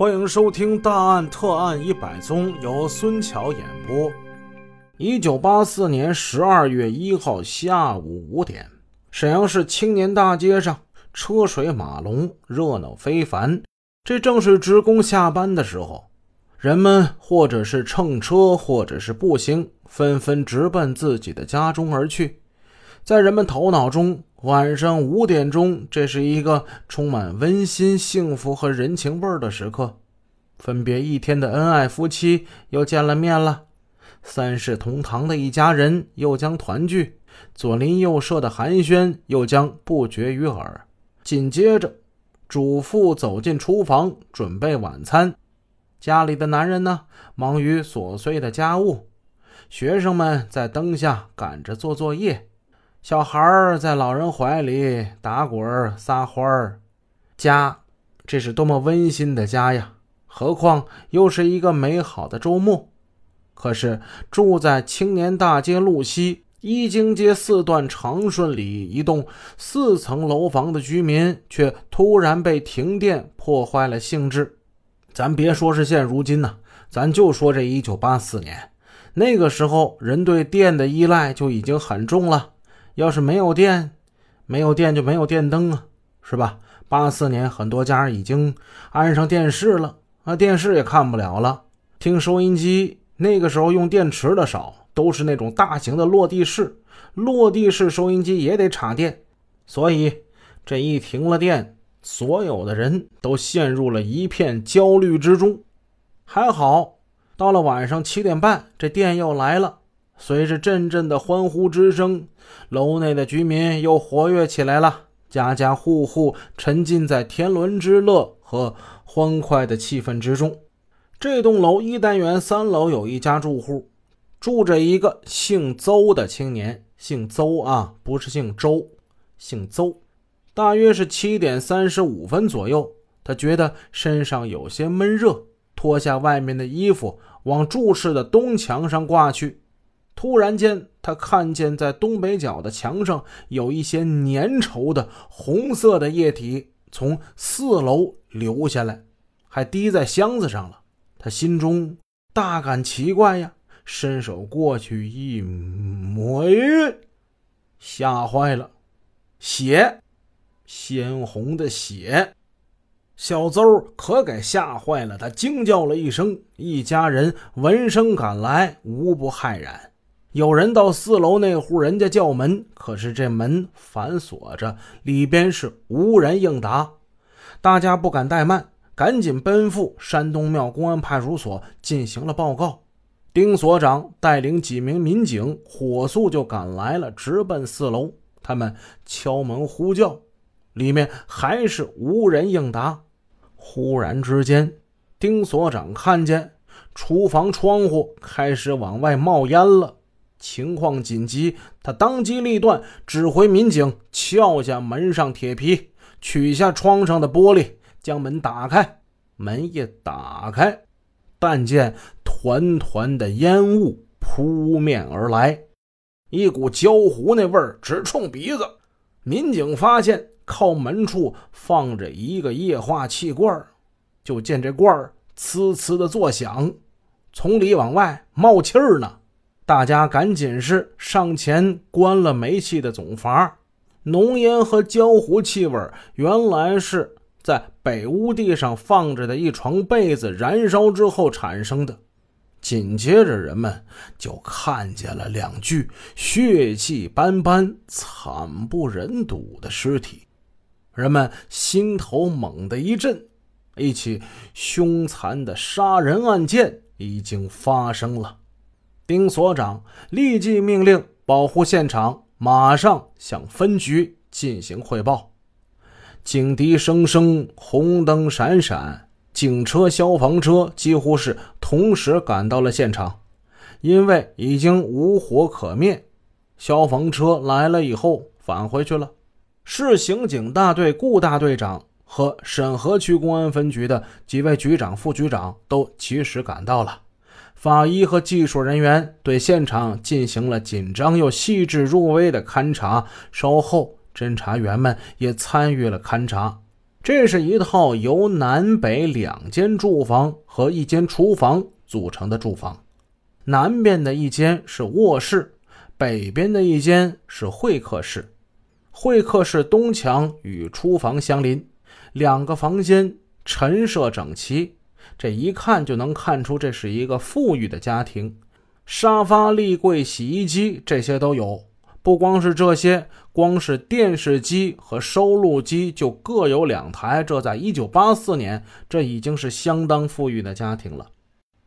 欢迎收听《大案特案一百宗》，由孙桥演播。一九八四年十二月一号下午五点，沈阳市青年大街上车水马龙，热闹非凡。这正是职工下班的时候，人们或者是乘车，或者是步行，纷纷直奔自己的家中而去。在人们头脑中，晚上五点钟，这是一个充满温馨、幸福和人情味儿的时刻。分别一天的恩爱夫妻又见了面了，三世同堂的一家人又将团聚，左邻右舍的寒暄又将不绝于耳。紧接着，主妇走进厨房准备晚餐，家里的男人呢，忙于琐碎的家务；学生们在灯下赶着做作业。小孩儿在老人怀里打滚撒欢儿，家，这是多么温馨的家呀！何况又是一个美好的周末。可是住在青年大街路西一经街四段长顺里一栋四层楼房的居民，却突然被停电破坏了兴致。咱别说是现如今呢，咱就说这一九八四年，那个时候人对电的依赖就已经很重了。要是没有电，没有电就没有电灯啊，是吧？八四年很多家已经安上电视了啊，电视也看不了了。听收音机，那个时候用电池的少，都是那种大型的落地式。落地式收音机也得插电，所以这一停了电，所有的人都陷入了一片焦虑之中。还好，到了晚上七点半，这电又来了。随着阵阵的欢呼之声，楼内的居民又活跃起来了。家家户户沉浸在天伦之乐和欢快的气氛之中。这栋楼一单元三楼有一家住户，住着一个姓邹的青年。姓邹啊，不是姓周，姓邹。大约是七点三十五分左右，他觉得身上有些闷热，脱下外面的衣服，往住室的东墙上挂去。突然间，他看见在东北角的墙上有一些粘稠的红色的液体从四楼流下来，还滴在箱子上了。他心中大感奇怪呀，伸手过去一摸，吓坏了，血，鲜红的血！小邹可给吓坏了，他惊叫了一声，一家人闻声赶来，无不骇然。有人到四楼那户人家叫门，可是这门反锁着，里边是无人应答。大家不敢怠慢，赶紧奔赴山东庙公安派出所进行了报告。丁所长带领几名民警火速就赶来了，直奔四楼。他们敲门呼叫，里面还是无人应答。忽然之间，丁所长看见厨房窗户开始往外冒烟了。情况紧急，他当机立断，指挥民警撬下门上铁皮，取下窗上的玻璃，将门打开。门一打开，但见团团的烟雾扑面而来，一股焦糊那味儿直冲鼻子。民警发现靠门处放着一个液化气罐，就见这罐儿呲呲的作响，从里往外冒气儿呢。大家赶紧是上前关了煤气的总阀，浓烟和焦糊气味原来是在北屋地上放着的一床被子燃烧之后产生的。紧接着，人们就看见了两具血迹斑斑、惨不忍睹的尸体，人们心头猛地一震，一起凶残的杀人案件已经发生了。丁所长立即命令保护现场，马上向分局进行汇报。警笛声声，红灯闪闪，警车、消防车几乎是同时赶到了现场。因为已经无火可灭，消防车来了以后返回去了。市刑警大队顾大队长和沈河区公安分局的几位局长、副局长都及时赶到了。法医和技术人员对现场进行了紧张又细致入微的勘查，稍后侦查员们也参与了勘查。这是一套由南北两间住房和一间厨房组成的住房，南边的一间是卧室，北边的一间是会客室。会客室东墙与厨房相邻，两个房间陈设整齐，这一看就能看出这是一个富裕的家庭。沙发、立柜、洗衣机这些都有。不光是这些，光是电视机和收录机就各有两台。这在一九八四年，这已经是相当富裕的家庭了。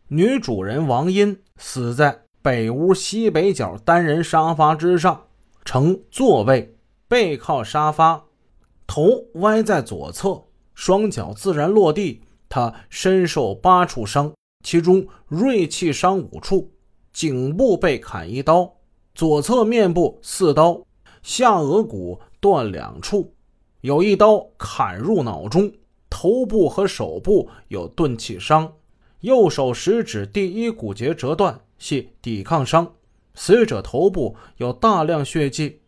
女主人王英死在北屋西北角单人沙发之上，呈座位，背靠沙发，头歪在左侧，双脚自然落地。他身受八处伤，其中锐器伤五处，颈部被砍一刀。左侧面部四刀，下颚骨断两处，有一刀砍入脑中。头部和手部有钝器伤，右手食指第一骨节折断，系抵抗伤。死者头部有大量血迹，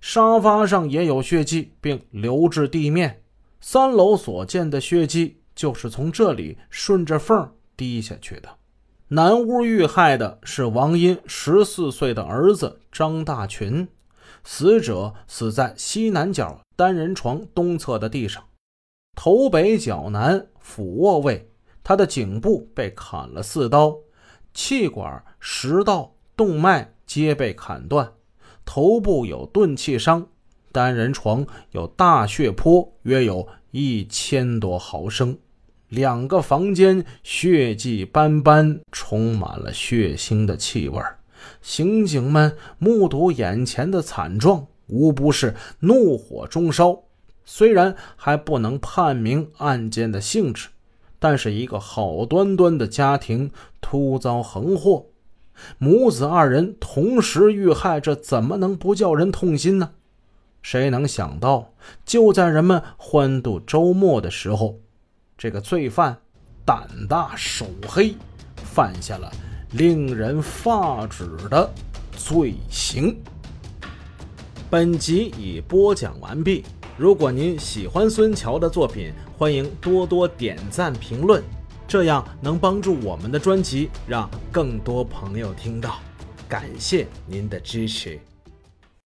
沙发上也有血迹，并流至地面。三楼所见的血迹就是从这里顺着缝滴下去的。南屋遇害的是王英十四岁的儿子张大群，死者死在西南角单人床东侧的地上，头北脚南俯卧位，他的颈部被砍了四刀，气管、食道、动脉皆被砍断，头部有钝器伤，单人床有大血泊，约有一千多毫升。两个房间血迹斑斑，充满了血腥的气味。刑警们目睹眼前的惨状，无不是怒火中烧。虽然还不能判明案件的性质，但是一个好端端的家庭突遭横祸，母子二人同时遇害，这怎么能不叫人痛心呢？谁能想到，就在人们欢度周末的时候。这个罪犯胆大手黑，犯下了令人发指的罪行。本集已播讲完毕。如果您喜欢孙桥的作品，欢迎多多点赞评论，这样能帮助我们的专辑让更多朋友听到。感谢您的支持。